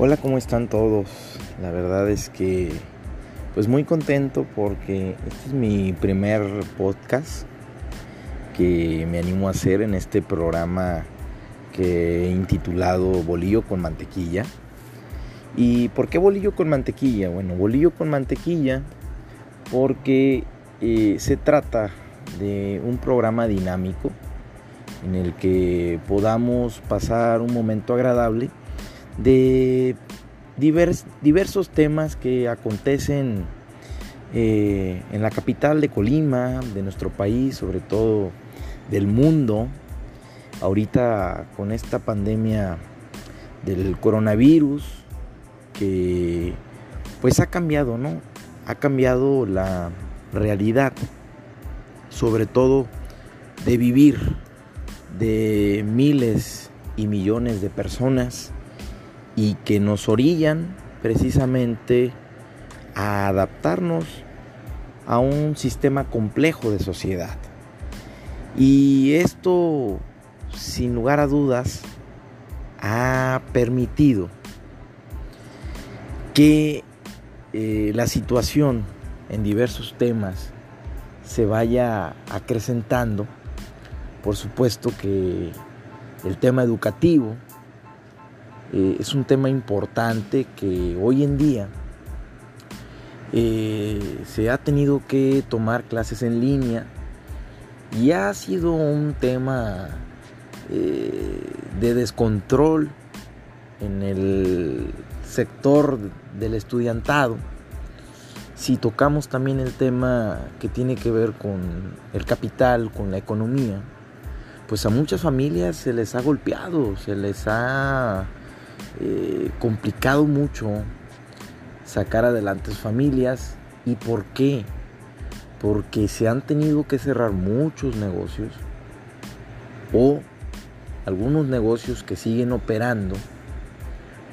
Hola, ¿cómo están todos? La verdad es que pues muy contento porque este es mi primer podcast que me animo a hacer en este programa que he intitulado Bolillo con mantequilla. ¿Y por qué bolillo con mantequilla? Bueno, bolillo con mantequilla porque eh, se trata de un programa dinámico en el que podamos pasar un momento agradable de diversos temas que acontecen eh, en la capital de Colima, de nuestro país, sobre todo del mundo. Ahorita con esta pandemia del coronavirus que pues ha cambiado, ¿no? Ha cambiado la realidad, sobre todo de vivir de miles y millones de personas y que nos orillan precisamente a adaptarnos a un sistema complejo de sociedad. Y esto, sin lugar a dudas, ha permitido que eh, la situación en diversos temas se vaya acrecentando. Por supuesto que el tema educativo, eh, es un tema importante que hoy en día eh, se ha tenido que tomar clases en línea y ha sido un tema eh, de descontrol en el sector del estudiantado. Si tocamos también el tema que tiene que ver con el capital, con la economía, pues a muchas familias se les ha golpeado, se les ha eh, complicado mucho sacar adelante sus familias. ¿Y por qué? Porque se han tenido que cerrar muchos negocios o algunos negocios que siguen operando,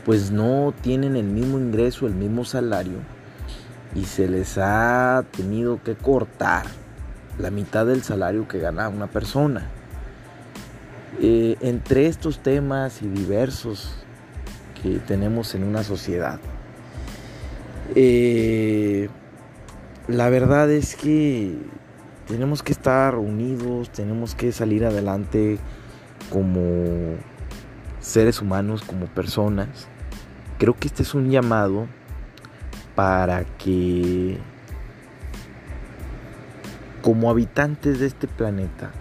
pues no tienen el mismo ingreso, el mismo salario y se les ha tenido que cortar la mitad del salario que gana una persona. Eh, entre estos temas y diversos tenemos en una sociedad. Eh, la verdad es que tenemos que estar unidos, tenemos que salir adelante como seres humanos, como personas. Creo que este es un llamado para que como habitantes de este planeta,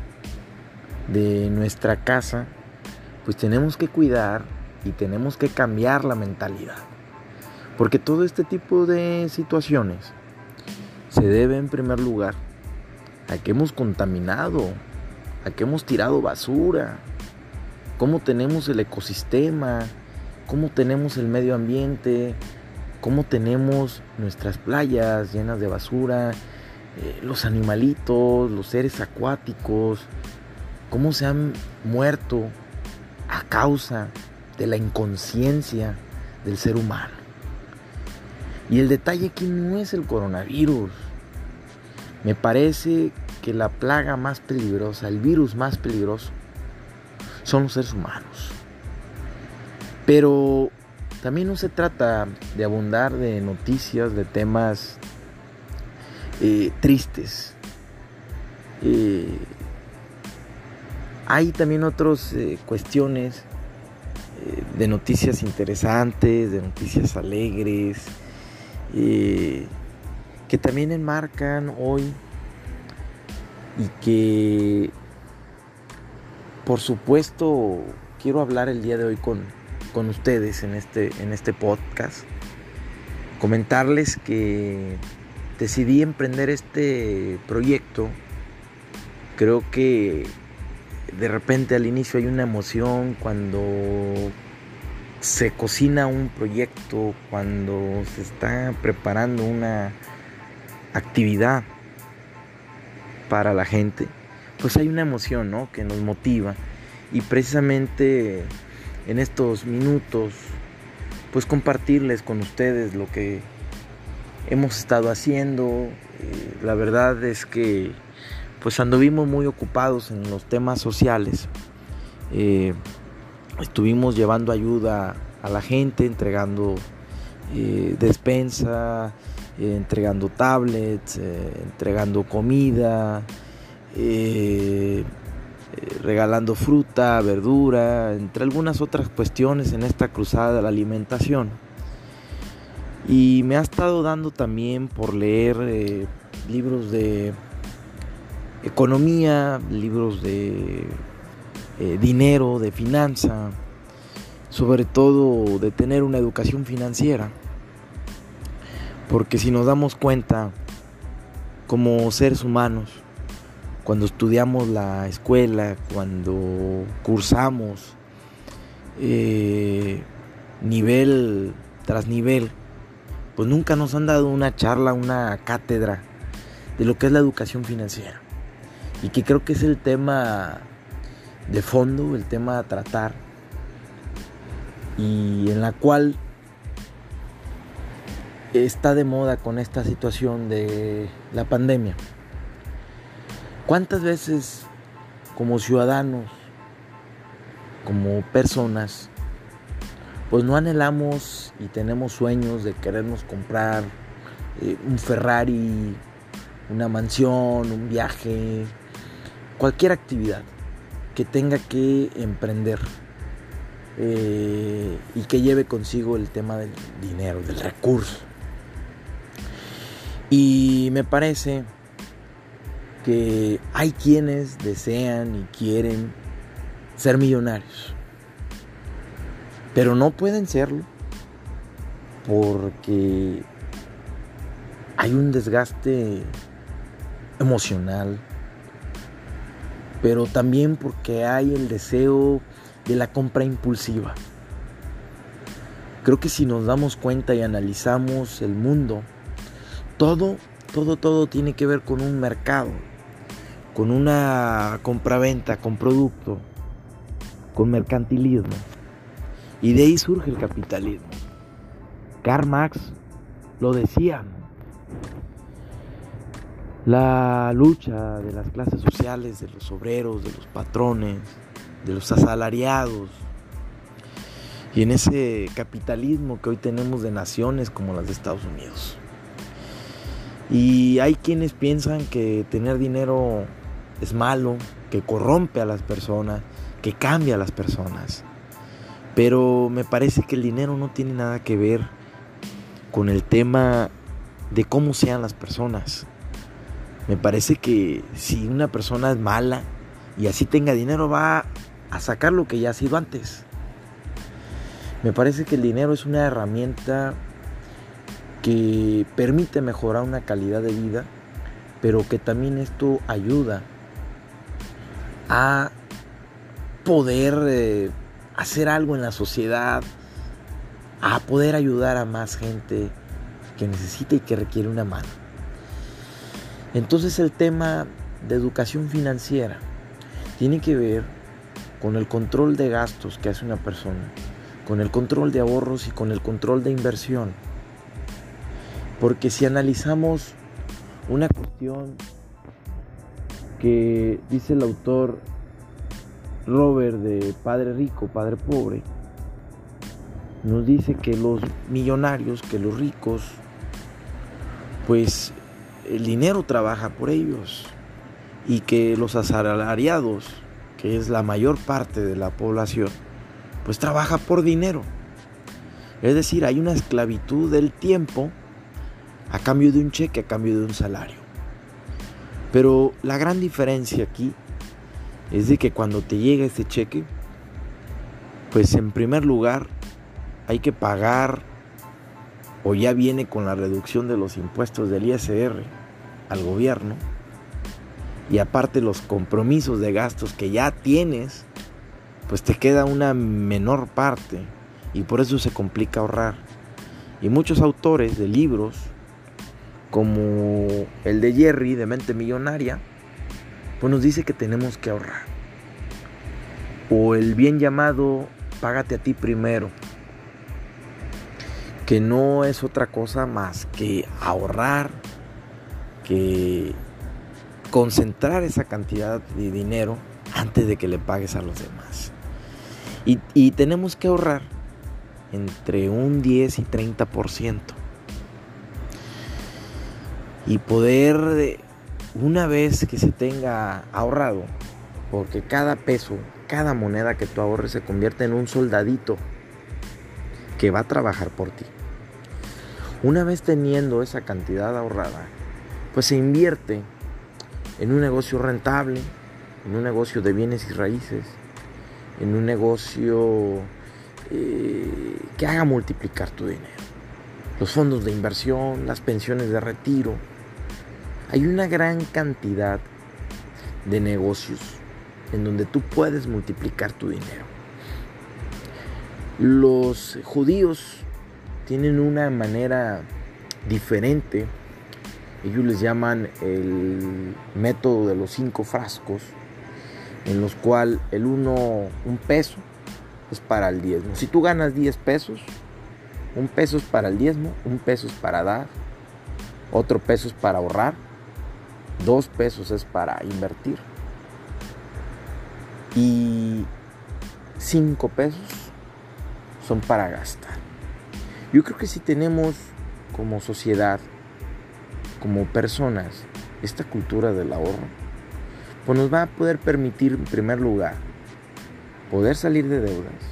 de nuestra casa, pues tenemos que cuidar y tenemos que cambiar la mentalidad. Porque todo este tipo de situaciones se debe en primer lugar a que hemos contaminado, a que hemos tirado basura, cómo tenemos el ecosistema, cómo tenemos el medio ambiente, cómo tenemos nuestras playas llenas de basura, eh, los animalitos, los seres acuáticos, cómo se han muerto a causa de la inconsciencia del ser humano. Y el detalle aquí no es el coronavirus. Me parece que la plaga más peligrosa, el virus más peligroso, son los seres humanos. Pero también no se trata de abundar de noticias, de temas eh, tristes. Eh, hay también otras eh, cuestiones de noticias interesantes, de noticias alegres, eh, que también enmarcan hoy y que por supuesto quiero hablar el día de hoy con, con ustedes en este, en este podcast. Comentarles que decidí emprender este proyecto. Creo que de repente al inicio hay una emoción cuando se cocina un proyecto, cuando se está preparando una actividad para la gente, pues hay una emoción ¿no? que nos motiva. Y precisamente en estos minutos, pues compartirles con ustedes lo que hemos estado haciendo. Eh, la verdad es que pues anduvimos muy ocupados en los temas sociales. Eh, estuvimos llevando ayuda a la gente, entregando eh, despensa, eh, entregando tablets, entregando comida, regalando fruta, verdura, entre algunas otras cuestiones en esta cruzada de la alimentación. Y me ha estado dando también por leer libros de economía, libros de eh, dinero, de finanza, sobre todo de tener una educación financiera. Porque si nos damos cuenta, como seres humanos, cuando estudiamos la escuela, cuando cursamos eh, nivel tras nivel, pues nunca nos han dado una charla, una cátedra de lo que es la educación financiera y que creo que es el tema de fondo, el tema a tratar y en la cual está de moda con esta situación de la pandemia. ¿Cuántas veces como ciudadanos, como personas, pues no anhelamos y tenemos sueños de querernos comprar eh, un Ferrari, una mansión, un viaje, cualquier actividad que tenga que emprender eh, y que lleve consigo el tema del dinero, del recurso. Y me parece que hay quienes desean y quieren ser millonarios, pero no pueden serlo porque hay un desgaste emocional, pero también porque hay el deseo de la compra impulsiva. Creo que si nos damos cuenta y analizamos el mundo, todo, todo, todo tiene que ver con un mercado, con una compraventa, con producto, con mercantilismo. Y de ahí surge el capitalismo. Karl Marx lo decía, la lucha de las clases sociales, de los obreros, de los patrones, de los asalariados. Y en ese capitalismo que hoy tenemos de naciones como las de Estados Unidos. Y hay quienes piensan que tener dinero es malo, que corrompe a las personas, que cambia a las personas. Pero me parece que el dinero no tiene nada que ver con el tema de cómo sean las personas. Me parece que si una persona es mala y así tenga dinero va a sacar lo que ya ha sido antes. Me parece que el dinero es una herramienta que permite mejorar una calidad de vida, pero que también esto ayuda a poder eh, hacer algo en la sociedad, a poder ayudar a más gente que necesita y que requiere una mano. Entonces el tema de educación financiera tiene que ver con el control de gastos que hace una persona, con el control de ahorros y con el control de inversión. Porque si analizamos una cuestión que dice el autor Robert de Padre Rico, Padre Pobre, nos dice que los millonarios, que los ricos, pues el dinero trabaja por ellos y que los asalariados, que es la mayor parte de la población, pues trabaja por dinero. Es decir, hay una esclavitud del tiempo a cambio de un cheque, a cambio de un salario. Pero la gran diferencia aquí es de que cuando te llega ese cheque, pues en primer lugar hay que pagar o ya viene con la reducción de los impuestos del ISR al gobierno y aparte los compromisos de gastos que ya tienes, pues te queda una menor parte y por eso se complica ahorrar. Y muchos autores de libros, como el de Jerry de Mente Millonaria, pues nos dice que tenemos que ahorrar. O el bien llamado Págate a ti primero, que no es otra cosa más que ahorrar, que concentrar esa cantidad de dinero antes de que le pagues a los demás. Y, tenemos que ahorrar entre un 10 y 30%. Y poder, una vez que se tenga ahorrado, porque cada peso, cada moneda que tú ahorres se convierte en un soldadito que va a trabajar por ti. Una vez teniendo esa cantidad ahorrada, pues se invierte en un negocio rentable, en un negocio de bienes y raíces, en un negocio eh, que haga multiplicar tu dinero. Los fondos de inversión, las pensiones de retiro. Hay una gran cantidad de negocios en donde tú puedes multiplicar tu dinero. Los judíos tienen una manera diferente. Ellos les llaman el método de los cinco frascos, en los cuales el uno, un peso, es para el diezmo. Si tú ganas 10 pesos, un peso es para el diezmo, un peso es para dar, otro peso es para ahorrar, dos pesos es para invertir y cinco pesos son para gastar. Yo creo que si tenemos como sociedad, como personas, esta cultura del ahorro, pues nos va a poder permitir en primer lugar poder salir de deudas,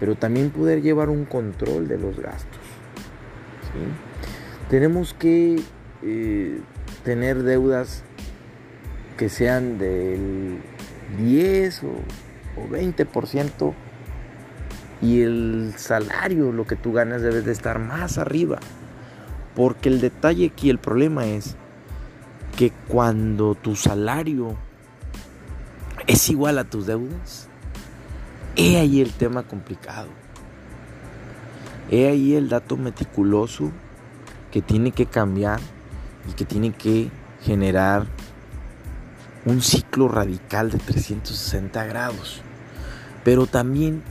pero también poder llevar un control de los gastos. Tenemos que eh, tener deudas que sean del 10 o, 20% y el salario, lo que tú ganas, debe de estar más arriba. Porque el detalle aquí, el problema es que cuando tu salario es igual a tus deudas, He ahí el tema complicado. He ahí el dato meticuloso que tiene que cambiar y que tiene que generar un ciclo radical de 360 grados. Pero también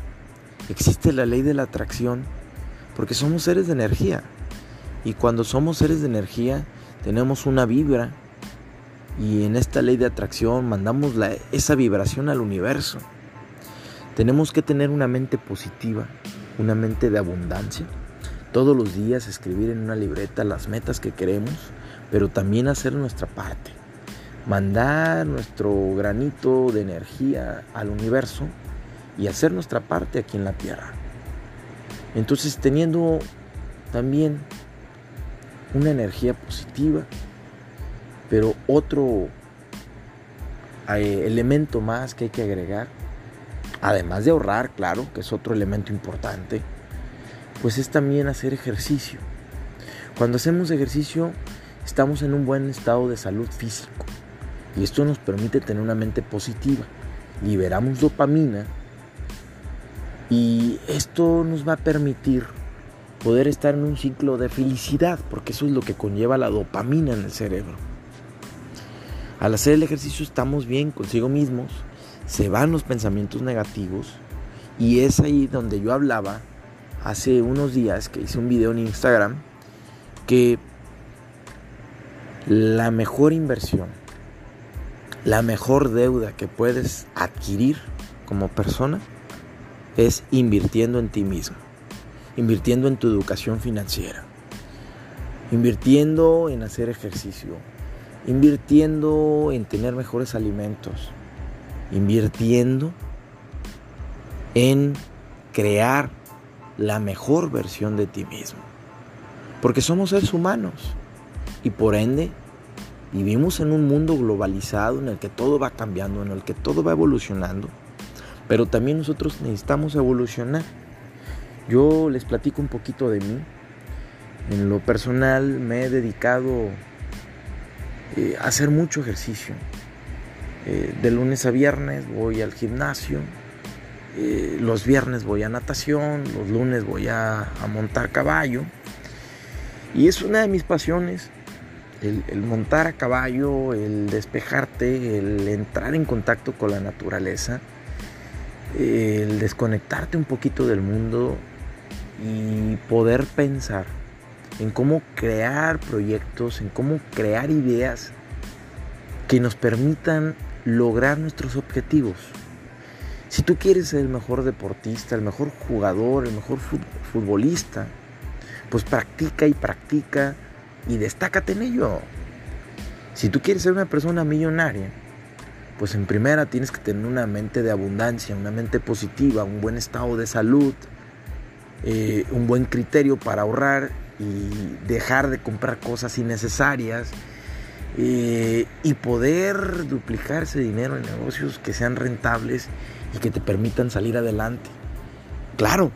existe la ley de la atracción porque somos seres de energía. Y cuando somos seres de energía tenemos una vibra y en esta ley de atracción mandamos esa vibración al universo. Tenemos que tener una mente positiva, una mente de abundancia. Todos los días escribir en una libreta las metas que queremos, pero también hacer nuestra parte. Mandar nuestro granito de energía al universo y hacer nuestra parte aquí en la tierra. Entonces teniendo también una energía positiva, pero otro eh, elemento más que hay que agregar además de ahorrar, claro, que es otro elemento importante, pues es también hacer ejercicio. Cuando hacemos ejercicio estamos en un buen estado de salud físico y esto nos permite tener una mente positiva. Liberamos dopamina y esto nos va a permitir poder estar en un ciclo de felicidad, porque eso es lo que conlleva la dopamina en el cerebro. Al hacer el ejercicio estamos bien consigo mismos, se van los pensamientos negativos y es ahí donde yo hablaba hace unos días que hice un video en Instagram que la mejor inversión, la mejor deuda que puedes adquirir como persona es invirtiendo en ti mismo, invirtiendo en tu educación financiera, invirtiendo en hacer ejercicio, invirtiendo en tener mejores alimentos, invirtiendo en crear la mejor versión de ti mismo. Porque somos seres humanos y por ende vivimos en un mundo globalizado en el que todo va cambiando, en el que todo va evolucionando, pero también nosotros necesitamos evolucionar. Yo les platico un poquito de mí. En lo personal me he dedicado eh, a hacer mucho ejercicio. Eh, de lunes a viernes voy al gimnasio, eh, los viernes voy a natación, los lunes voy a, montar caballo. Y es una de mis pasiones, el, montar a caballo, el despejarte, el entrar en contacto con la naturaleza, el desconectarte un poquito del mundo y poder pensar en cómo crear proyectos, en cómo crear ideas que nos permitan lograr nuestros objetivos. Si tú quieres ser el mejor deportista, el mejor jugador, el mejor futbolista, pues practica y practica y destácate en ello. Si tú quieres ser una persona millonaria, pues en primera tienes que tener una mente de abundancia, una mente positiva, un buen estado de salud, eh, un buen criterio para ahorrar y dejar de comprar cosas innecesarias eh, y poder duplicar ese dinero en negocios que sean rentables y que te permitan salir adelante. Claro,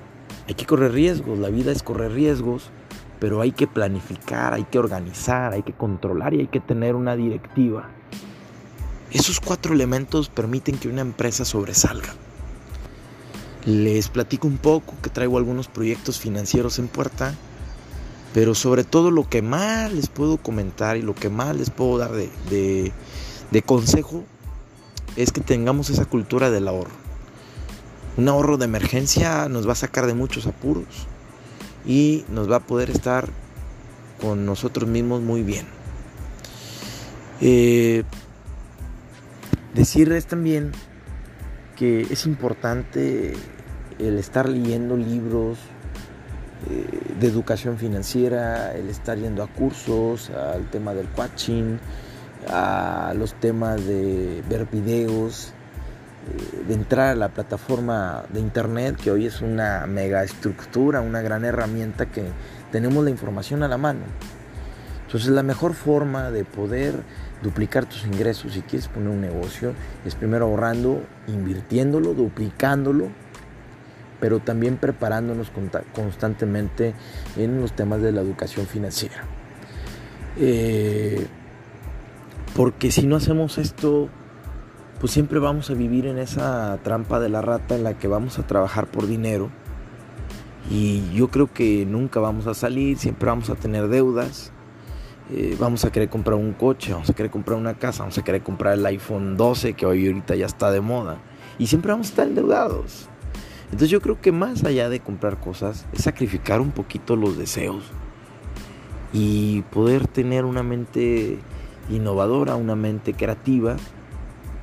hay que correr riesgos, la vida es correr riesgos, pero hay que planificar, hay que organizar, hay que controlar y hay que tener una directiva. Esos cuatro elementos permiten que una empresa sobresalga. Les platico un poco que traigo algunos proyectos financieros en puerta, pero sobre todo lo que más les puedo comentar y lo que más les puedo dar de, de consejo es que tengamos esa cultura del ahorro. Un ahorro de emergencia nos va a sacar de muchos apuros y nos va a poder estar con nosotros mismos muy bien. Eh, decirles también que es importante el estar leyendo libros eh, de educación financiera, el estar yendo a cursos, al tema del coaching, a los temas de ver videos, eh, de entrar a la plataforma de internet, que hoy es una mega estructura, una gran herramienta que tenemos la información a la mano. Entonces la mejor forma de poder duplicar tus ingresos si quieres poner un negocio es primero ahorrando, invirtiéndolo, duplicándolo, pero también preparándonos constantemente en los temas de la educación financiera. Eh, porque si no hacemos esto, pues siempre vamos a vivir en esa trampa de la rata en la que vamos a trabajar por dinero. Y yo creo que nunca vamos a salir, siempre vamos a tener deudas. Eh, vamos a querer comprar un coche, vamos a querer comprar una casa, vamos a querer comprar el iPhone 12 que hoy ahorita ya está de moda. Y siempre vamos a estar endeudados. Entonces yo creo que más allá de comprar cosas es sacrificar un poquito los deseos y poder tener una mente innovadora, una mente creativa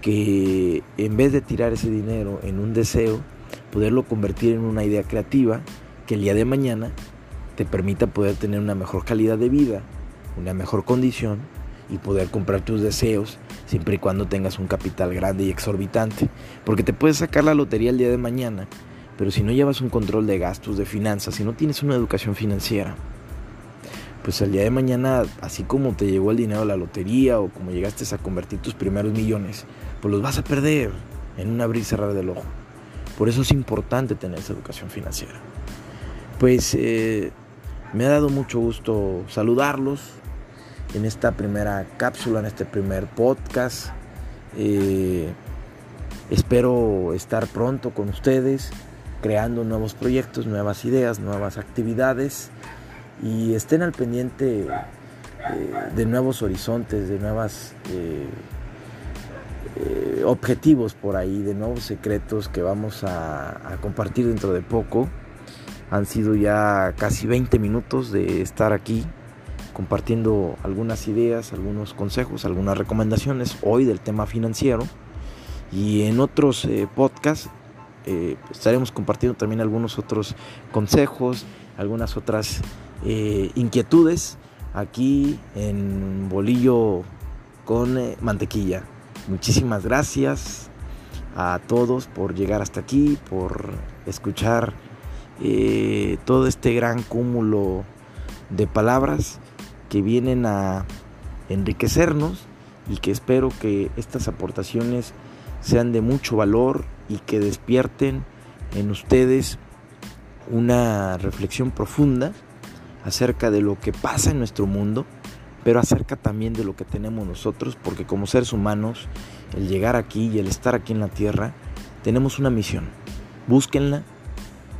que en vez de tirar ese dinero en un deseo, poderlo convertir en una idea creativa que el día de mañana te permita poder tener una mejor calidad de vida, una mejor condición y poder comprar tus deseos siempre y cuando tengas un capital grande y exorbitante. Porque te puedes sacar la lotería el día de mañana, pero si no llevas un control de gastos, de finanzas, si no tienes una educación financiera, pues al día de mañana, así como te llegó el dinero a la lotería o como llegaste a convertir tus primeros millones, pues los vas a perder en un abrir y cerrar del ojo. Por eso es importante tener esa educación financiera. Pues eh, me ha dado mucho gusto saludarlos en esta primera cápsula, en este primer podcast. Eh, espero estar pronto con ustedes, creando nuevos proyectos, nuevas ideas, nuevas actividades y estén al pendiente eh, de nuevos horizontes, de nuevos eh, objetivos por ahí, de nuevos secretos que vamos a, compartir dentro de poco. Han sido ya casi 20 minutos de estar aquí compartiendo algunas ideas, algunos consejos, algunas recomendaciones hoy del tema financiero. Y en otros podcasts estaremos compartiendo también algunos otros consejos, algunas otras eh, inquietudes aquí en Bolillo con eh, mantequilla. Muchísimas gracias a todos por llegar hasta aquí, por escuchar eh, todo este gran cúmulo de palabras que vienen a enriquecernos y que espero que estas aportaciones sean de mucho valor y que despierten en ustedes una reflexión profunda acerca de lo que pasa en nuestro mundo, pero acerca también de lo que tenemos nosotros, porque como seres humanos, el llegar aquí y el estar aquí en la tierra, tenemos una misión. Búsquenla.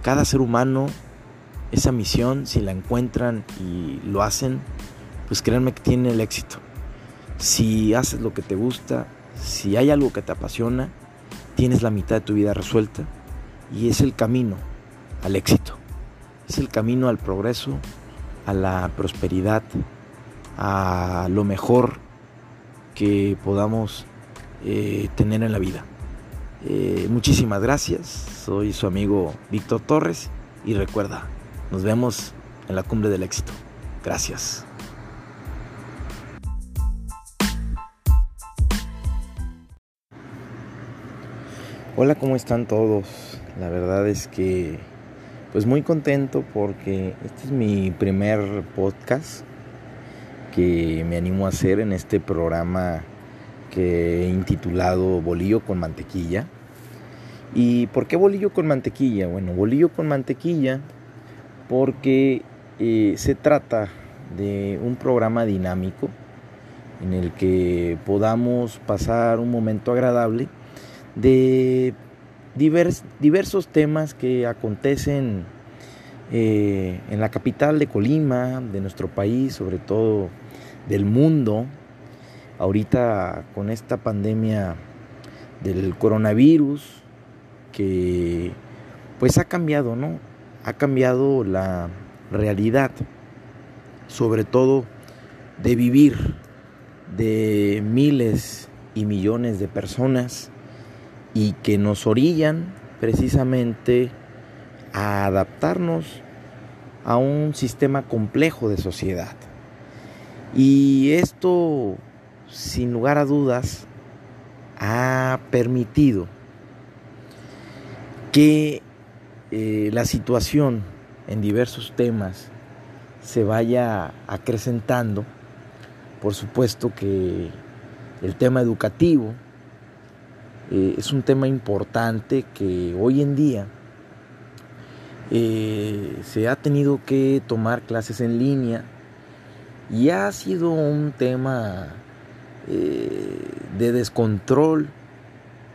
Cada ser humano, esa misión, si la encuentran y lo hacen, pues créanme que tiene el éxito. Si haces lo que te gusta, si hay algo que te apasiona, tienes la mitad de tu vida resuelta y es el camino al éxito. Es el camino al progreso, a la prosperidad, a lo mejor que podamos eh, tener en la vida. Eh, muchísimas gracias, soy su amigo Víctor Torres y recuerda, nos vemos en la cumbre del éxito. Gracias. Hola, ¿cómo están todos? La verdad es que pues muy contento porque este es mi primer podcast que me animo a hacer en este programa que he intitulado Bolillo con mantequilla. ¿Y por qué bolillo con mantequilla? Bueno, bolillo con mantequilla porque eh, se trata de un programa dinámico en el que podamos pasar un momento agradable de diversos temas que acontecen eh, en la capital de Colima, de nuestro país, sobre todo del mundo, ahorita con esta pandemia del coronavirus que pues ha cambiado, ¿no? Ha cambiado la realidad, sobre todo de vivir de miles y millones de personas y que nos orillan precisamente a adaptarnos a un sistema complejo de sociedad. Y esto, sin lugar a dudas, ha permitido que eh, la situación en diversos temas se vaya acrecentando. Por supuesto que el tema educativo eh, es un tema importante que hoy en día eh, se ha tenido que tomar clases en línea y ha sido un tema eh, de descontrol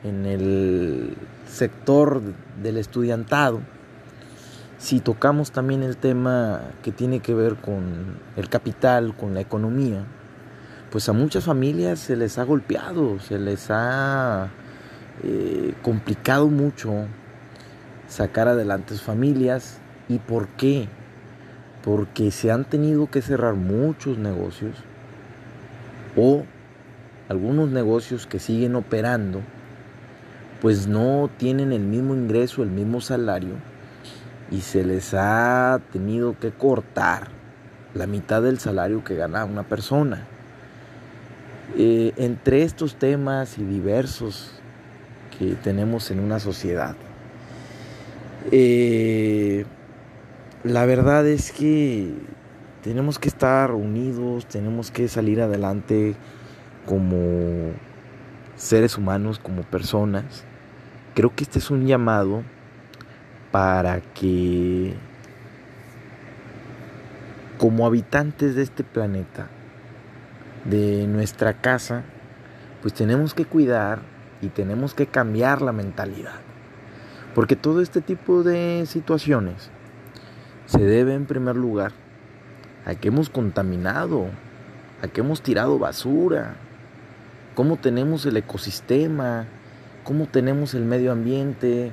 en el sector del estudiantado. Si tocamos también el tema que tiene que ver con el capital, con la economía, pues a muchas familias se les ha golpeado, se les ha eh, complicado mucho sacar adelante sus familias. ¿Y por qué? Porque se han tenido que cerrar muchos negocios o algunos negocios que siguen operando, pues no tienen el mismo ingreso, el mismo salario y se les ha tenido que cortar la mitad del salario que gana una persona. Eh, entre estos temas y diversos que tenemos en una sociedad. Eh, la verdad es que tenemos que estar unidos, tenemos que salir adelante como seres humanos, como personas. Creo que este es un llamado para que como habitantes de este planeta, de nuestra casa, pues tenemos que cuidar y tenemos que cambiar la mentalidad. Porque todo este tipo de situaciones se debe en primer lugar a que hemos contaminado, a que hemos tirado basura, cómo tenemos el ecosistema, cómo tenemos el medio ambiente,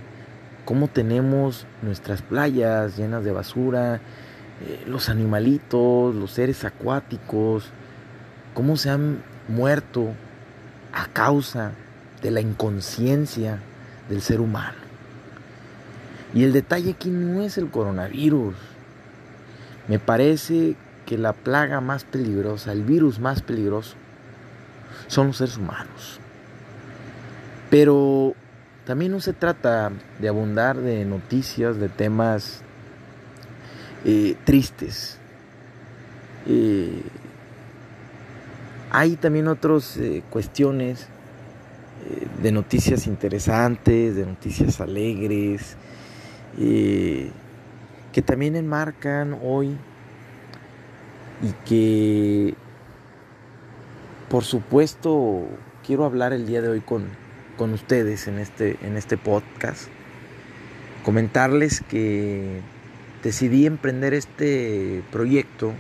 cómo tenemos nuestras playas llenas de basura, eh, los animalitos, los seres acuáticos, cómo se han muerto a causa de la inconsciencia del ser humano. Y el detalle aquí no es el coronavirus. Me parece que la plaga más peligrosa, el virus más peligroso, son los seres humanos. Pero también no se trata de abundar de noticias, de temas eh, tristes. Eh, hay también otras eh, cuestiones de noticias interesantes, de noticias alegres, eh, que también enmarcan hoy y que por supuesto quiero hablar el día de hoy con, con ustedes en este, en este podcast. Comentarles que decidí emprender este proyecto.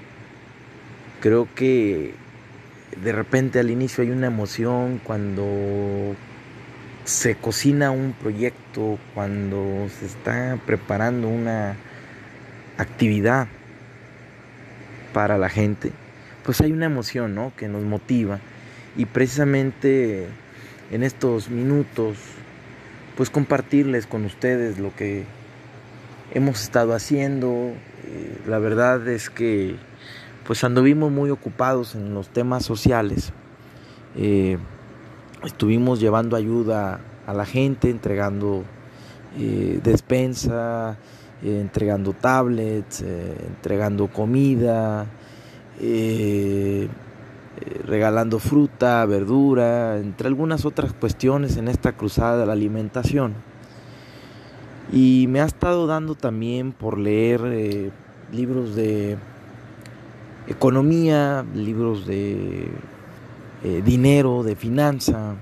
Creo que de repente al inicio hay una emoción cuando se cocina un proyecto, cuando se está preparando una actividad para la gente, pues hay una emoción ¿no? que nos motiva. Y precisamente en estos minutos, pues compartirles con ustedes lo que hemos estado haciendo. Eh, la verdad es que pues anduvimos muy ocupados en los temas sociales. Eh, estuvimos llevando ayuda a la gente, entregando eh, despensa, entregando tablets, entregando comida, regalando fruta, verdura, entre algunas otras cuestiones en esta cruzada de la alimentación. Y me ha estado dando también por leer eh, libros de economía, libros de eh, dinero, de finanza,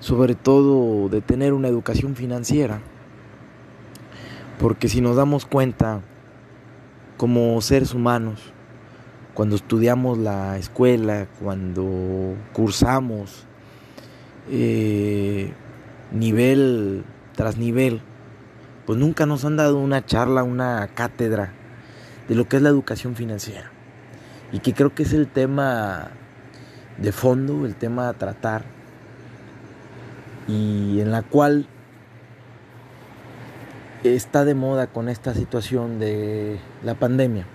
sobre todo de tener una educación financiera. Porque si nos damos cuenta, como seres humanos, cuando estudiamos la escuela, cuando cursamos eh, nivel tras nivel, pues nunca nos han dado una charla, una cátedra de lo que es la educación financiera. Y que creo que es el tema de fondo, el tema a tratar, y en la cual está de moda con esta situación de la pandemia.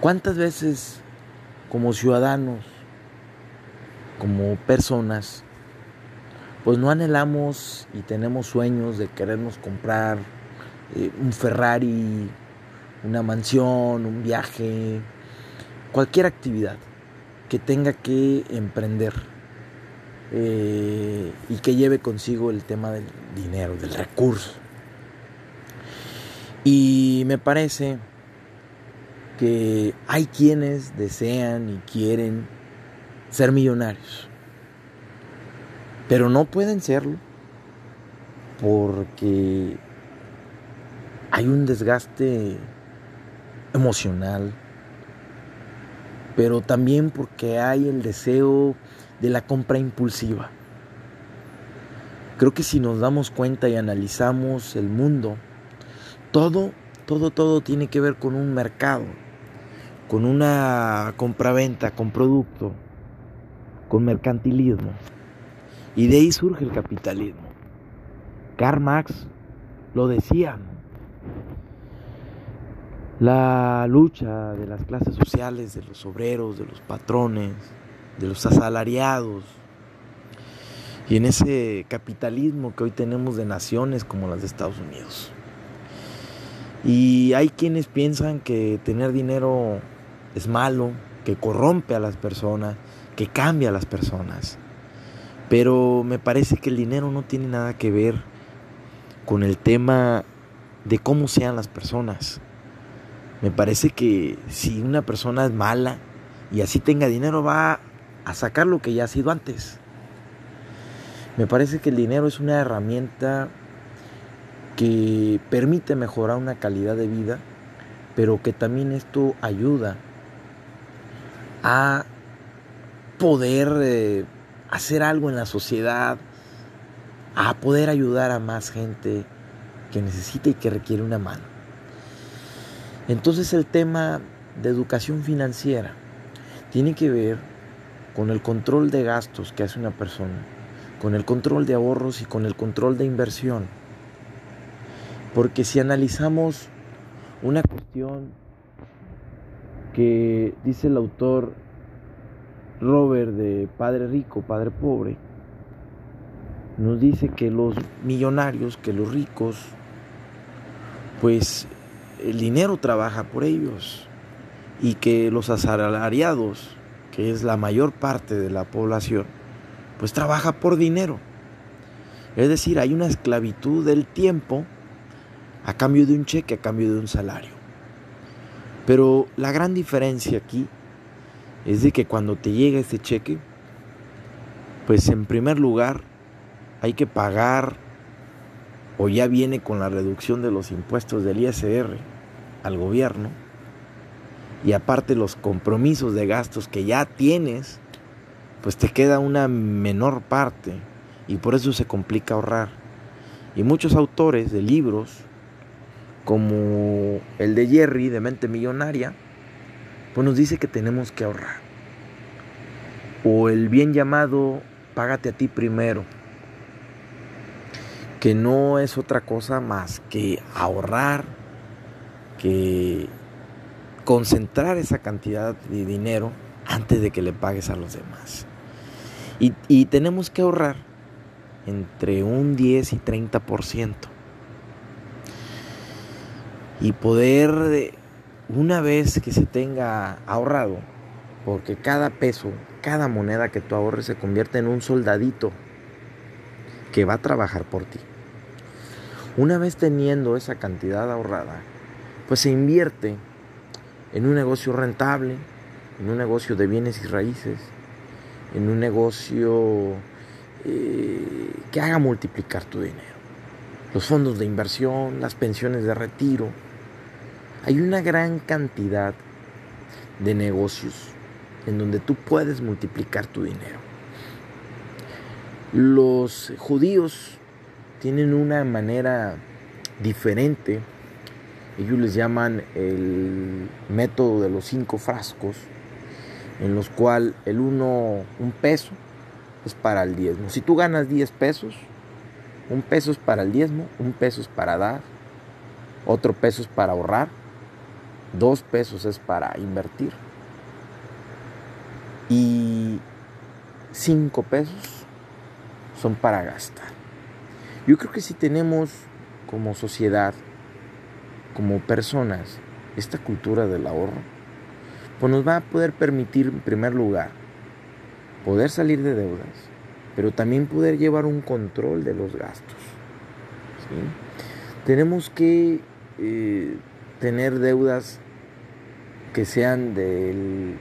¿Cuántas veces como ciudadanos, como personas, pues no anhelamos y tenemos sueños de querernos comprar eh, un Ferrari, una mansión, un viaje, cualquier actividad que tenga que emprender eh, y que lleve consigo el tema del dinero, del recurso. Y me parece que hay quienes desean y quieren ser millonarios pero no pueden serlo porque hay un desgaste emocional, pero también porque hay el deseo de la compra impulsiva. Creo que si nos damos cuenta y analizamos el mundo, todo, todo, todo tiene que ver con un mercado, con una compraventa, con producto, con mercantilismo. Y de ahí surge el capitalismo. Karl Marx lo decía. La lucha de las clases sociales, de los obreros, de los patrones, de los asalariados. Y en ese capitalismo que hoy tenemos de naciones como las de Estados Unidos. Y hay quienes piensan que tener dinero es malo, que corrompe a las personas, que cambia a las personas. Pero me parece que el dinero no tiene nada que ver con el tema de cómo sean las personas. Me parece que si una persona es mala y así tenga dinero va a sacar lo que ya ha sido antes. Me parece que el dinero es una herramienta que permite mejorar una calidad de vida, pero que también esto ayuda a poder eh, hacer algo en la sociedad, a poder ayudar a más gente que necesita y que requiere una mano. Entonces el tema de educación financiera tiene que ver con el control de gastos que hace una persona, con el control de ahorros y con el control de inversión. Porque si analizamos una cuestión que dice el autor Robert de Padre Rico, Padre Pobre, nos dice que los millonarios, que los ricos, pues el dinero trabaja por ellos y que los asalariados, que es la mayor parte de la población, pues trabaja por dinero. Es decir, hay una esclavitud del tiempo a cambio de un cheque, a cambio de un salario. Pero la gran diferencia aquí es de que cuando te llega ese cheque, pues en primer lugar hay que pagar o ya viene con la reducción de los impuestos del ISR al gobierno y aparte los compromisos de gastos que ya tienes, pues te queda una menor parte y por eso se complica ahorrar. Y muchos autores de libros, como el de Jerry de Mente Millonaria, pues nos dice que tenemos que ahorrar. O el bien llamado, págate a ti primero. que no es otra cosa más que ahorrar, que concentrar esa cantidad de dinero antes de que le pagues a los demás. Y, tenemos que ahorrar entre un 10 y 30%. Y poder, una vez que se tenga ahorrado, porque cada peso, cada moneda que tú ahorres se convierte en un soldadito que va a trabajar por ti. Una vez teniendo esa cantidad ahorrada, pues se invierte en un negocio rentable, en un negocio de bienes y raíces, en un negocio eh, que haga multiplicar tu dinero. Los fondos de inversión, las pensiones de retiro. Hay una gran cantidad de negocios en donde tú puedes multiplicar tu dinero. Los judíos tienen una manera diferente. Ellos les llaman el método de los cinco frascos, en los cuales el uno, un peso, es para el diezmo. Si tú ganas 10 pesos, un peso es para el diezmo, un peso es para dar, otro peso es para ahorrar, dos pesos es para invertir y cinco pesos son para gastar. Yo creo que si tenemos como sociedad, como personas, esta cultura del ahorro, pues nos va a poder permitir, en primer lugar, poder salir de deudas, pero también poder llevar un control de los gastos. Tenemos que eh, tener deudas que sean del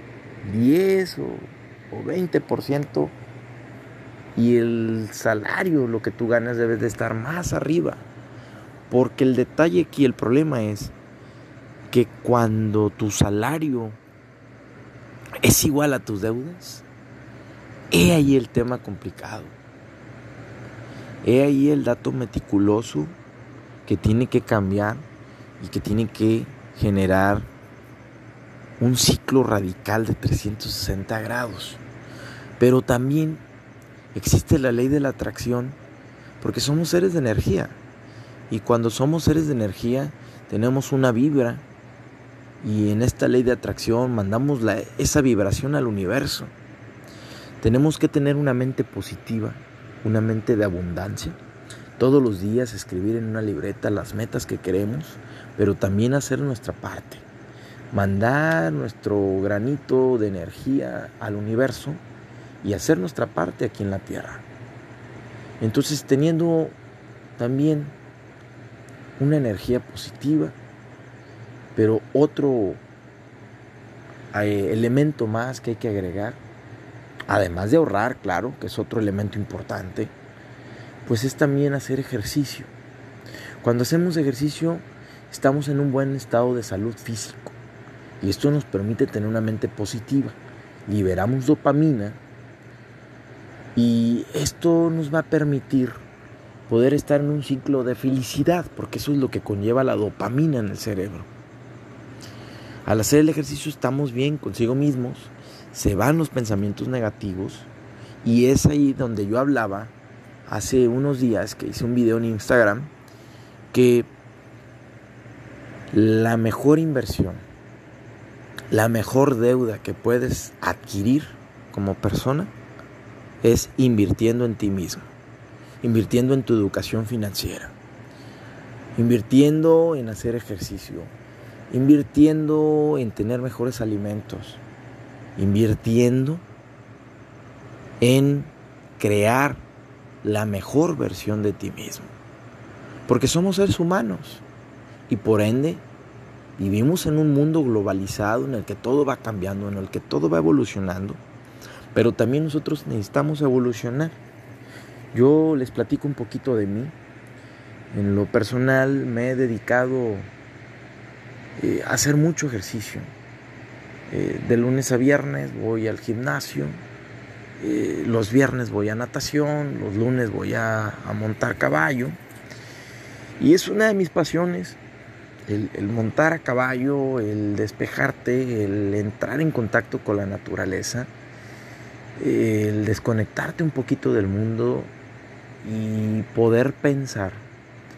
10 o, o 20% y el salario, lo que tú ganas, debe de estar más arriba. Porque el detalle aquí, el problema es que cuando tu salario es igual a tus deudas, he ahí el tema complicado. He ahí el dato meticuloso que tiene que cambiar y que tiene que generar un ciclo radical de 360 grados. Pero también Existe la ley de la atracción porque somos seres de energía. Y cuando somos seres de energía, tenemos una vibra. Y en esta ley de atracción mandamos esa vibración al universo. Tenemos que tener una mente positiva, una mente de abundancia. Todos los días escribir en una libreta las metas que queremos, pero también hacer nuestra parte. Mandar nuestro granito de energía al universo y hacer nuestra parte aquí en la tierra. Entonces teniendo también una energía positiva, pero otro eh, elemento más que hay que agregar, además de ahorrar, claro, que es otro elemento importante, pues es también hacer ejercicio. Cuando hacemos ejercicio estamos en un buen estado de salud físico y esto nos permite tener una mente positiva. Liberamos dopamina y esto nos va a permitir poder estar en un ciclo de felicidad, porque eso es lo que conlleva la dopamina en el cerebro. Al hacer el ejercicio estamos bien consigo mismos, se van los pensamientos negativos y es ahí donde yo hablaba hace unos días que hice un video en Instagram que la mejor inversión, la mejor deuda que puedes adquirir como persona es invirtiendo en ti mismo, invirtiendo en tu educación financiera, invirtiendo en hacer ejercicio, invirtiendo en tener mejores alimentos, invirtiendo en crear la mejor versión de ti mismo. Porque somos seres humanos y por ende vivimos en un mundo globalizado en el que todo va cambiando, en el que todo va evolucionando pero también nosotros necesitamos evolucionar. Yo les platico un poquito de mí. En lo personal me he dedicado eh, a hacer mucho ejercicio. Eh, de lunes a viernes voy al gimnasio, eh, los viernes voy a natación, los lunes voy a, a, montar caballo. Y es una de mis pasiones, el, el montar a caballo, el despejarte, el entrar en contacto con la naturaleza el desconectarte un poquito del mundo y poder pensar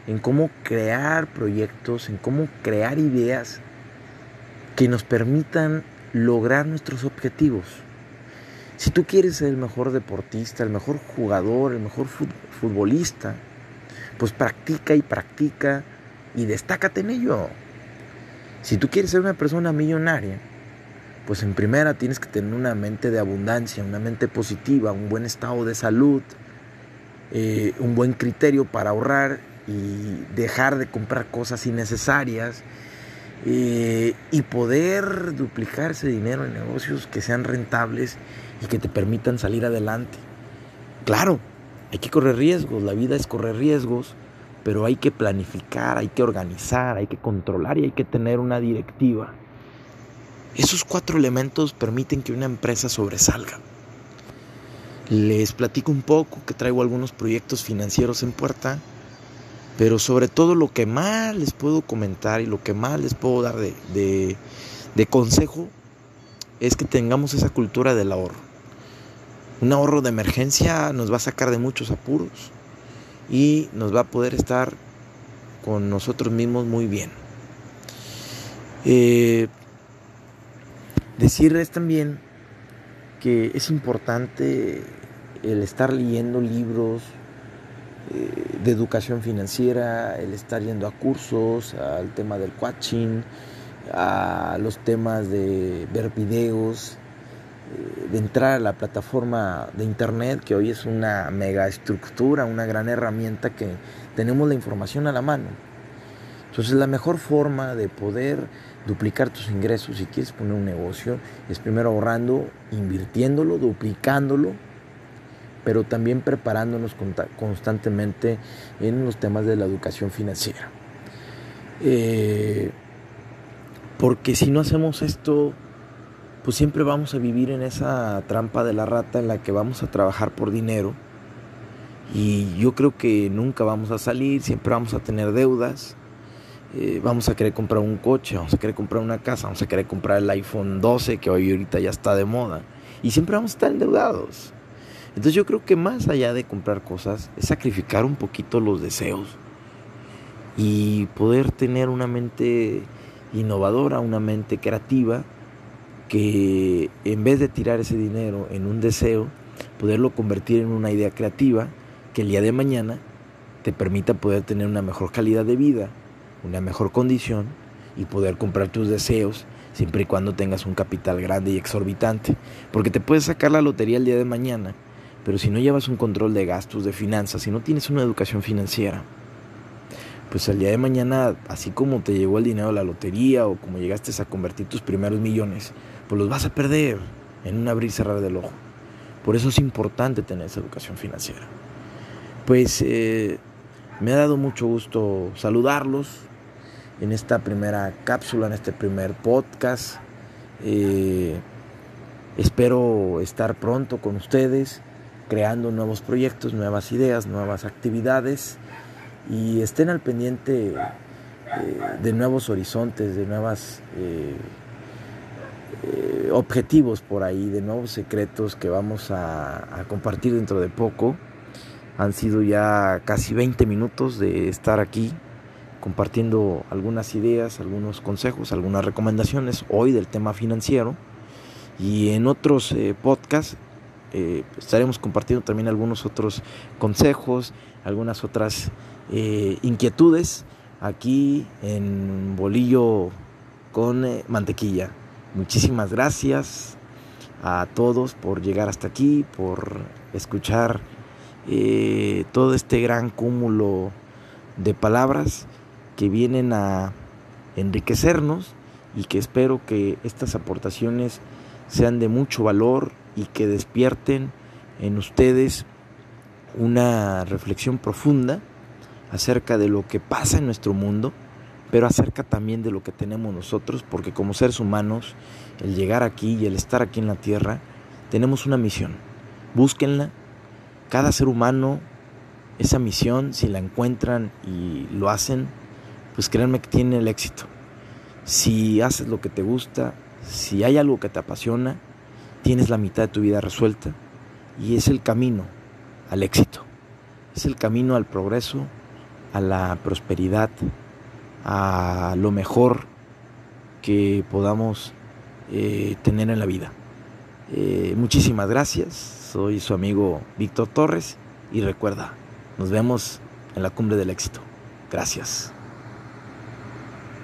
en cómo crear proyectos, en cómo crear ideas que nos permitan lograr nuestros objetivos. Si tú quieres ser el mejor deportista, el mejor jugador, el mejor futbolista, pues practica y practica y destácate en ello. Si tú quieres ser una persona millonaria, pues en primera tienes que tener una mente de abundancia, una mente positiva, un buen estado de salud, eh, un buen criterio para ahorrar y dejar de comprar cosas innecesarias eh, y poder duplicar ese dinero en negocios que sean rentables y que te permitan salir adelante. Claro, hay que correr riesgos, la vida es correr riesgos, pero hay que planificar, hay que organizar, hay que controlar y hay que tener una directiva. Esos cuatro elementos permiten que una empresa sobresalga. Les platico un poco que traigo algunos proyectos financieros en puerta, pero sobre todo lo que más les puedo comentar y lo que más les puedo dar de, de consejo es que tengamos esa cultura del ahorro. Un ahorro de emergencia nos va a sacar de muchos apuros y nos va a poder estar con nosotros mismos muy bien. Eh, decirles también que es importante el estar leyendo libros eh, de educación financiera, el estar yendo a cursos, al tema del coaching, a los temas de ver videos, eh, de entrar a la plataforma de internet, que hoy es una mega estructura, una gran herramienta que tenemos la información a la mano. Entonces la mejor forma de poder duplicar tus ingresos si quieres poner un negocio es primero ahorrando, invirtiéndolo, duplicándolo, pero también preparándonos constantemente en los temas de la educación financiera. Eh, porque si no hacemos esto, pues siempre vamos a vivir en esa trampa de la rata en la que vamos a trabajar por dinero y yo creo que nunca vamos a salir, siempre vamos a tener deudas, eh, vamos a querer comprar un coche, vamos a querer comprar una casa, vamos a querer comprar el iPhone 12 que hoy ahorita ya está de moda y siempre vamos a estar endeudados. Entonces yo creo que más allá de comprar cosas es sacrificar un poquito los deseos y poder tener una mente innovadora, una mente creativa que en vez de tirar ese dinero en un deseo, poderlo convertir en una idea creativa que el día de mañana te permita poder tener una mejor calidad de vida, una mejor condición y poder comprar tus deseos siempre y cuando tengas un capital grande y exorbitante. Porque te puedes sacar la lotería el día de mañana, pero si no llevas un control de gastos, de finanzas, si no tienes una educación financiera, pues el día de mañana, así como te llegó el dinero de la lotería o como llegaste a convertir tus primeros millones, pues los vas a perder en un abrir y cerrar del ojo. Por eso es importante tener esa educación financiera. Pues eh, me ha dado mucho gusto saludarlos en esta primera cápsula, en este primer podcast. Eh, espero estar pronto con ustedes, creando nuevos proyectos, nuevas ideas, nuevas actividades y estén al pendiente eh, de nuevos horizontes, de nuevas eh, objetivos por ahí, de nuevos secretos que vamos a, compartir dentro de poco. Han sido ya casi 20 minutos de estar aquí compartiendo algunas ideas, algunos consejos, algunas recomendaciones hoy del tema financiero. Y en otros eh, podcasts eh, estaremos compartiendo también algunos otros consejos, algunas otras inquietudes aquí en Bolillo con mantequilla. Muchísimas gracias a todos por llegar hasta aquí, por escuchar eh, todo este gran cúmulo de palabras que vienen a enriquecernos y que espero que estas aportaciones sean de mucho valor y que despierten en ustedes una reflexión profunda acerca de lo que pasa en nuestro mundo pero acerca también de lo que tenemos nosotros, porque como seres humanos, el llegar aquí y el estar aquí en la tierra, tenemos una misión. Búsquenla. Cada ser humano, esa misión, si la encuentran y lo hacen, pues créanme que tiene el éxito. Si haces lo que te gusta, si hay algo que te apasiona, tienes la mitad de tu vida resuelta y es el camino al éxito, es el camino al progreso, a la prosperidad, a lo mejor que podamos eh, tener en la vida. Eh, muchísimas gracias, soy su amigo Víctor Torres y recuerda, nos vemos en la cumbre del éxito. Gracias.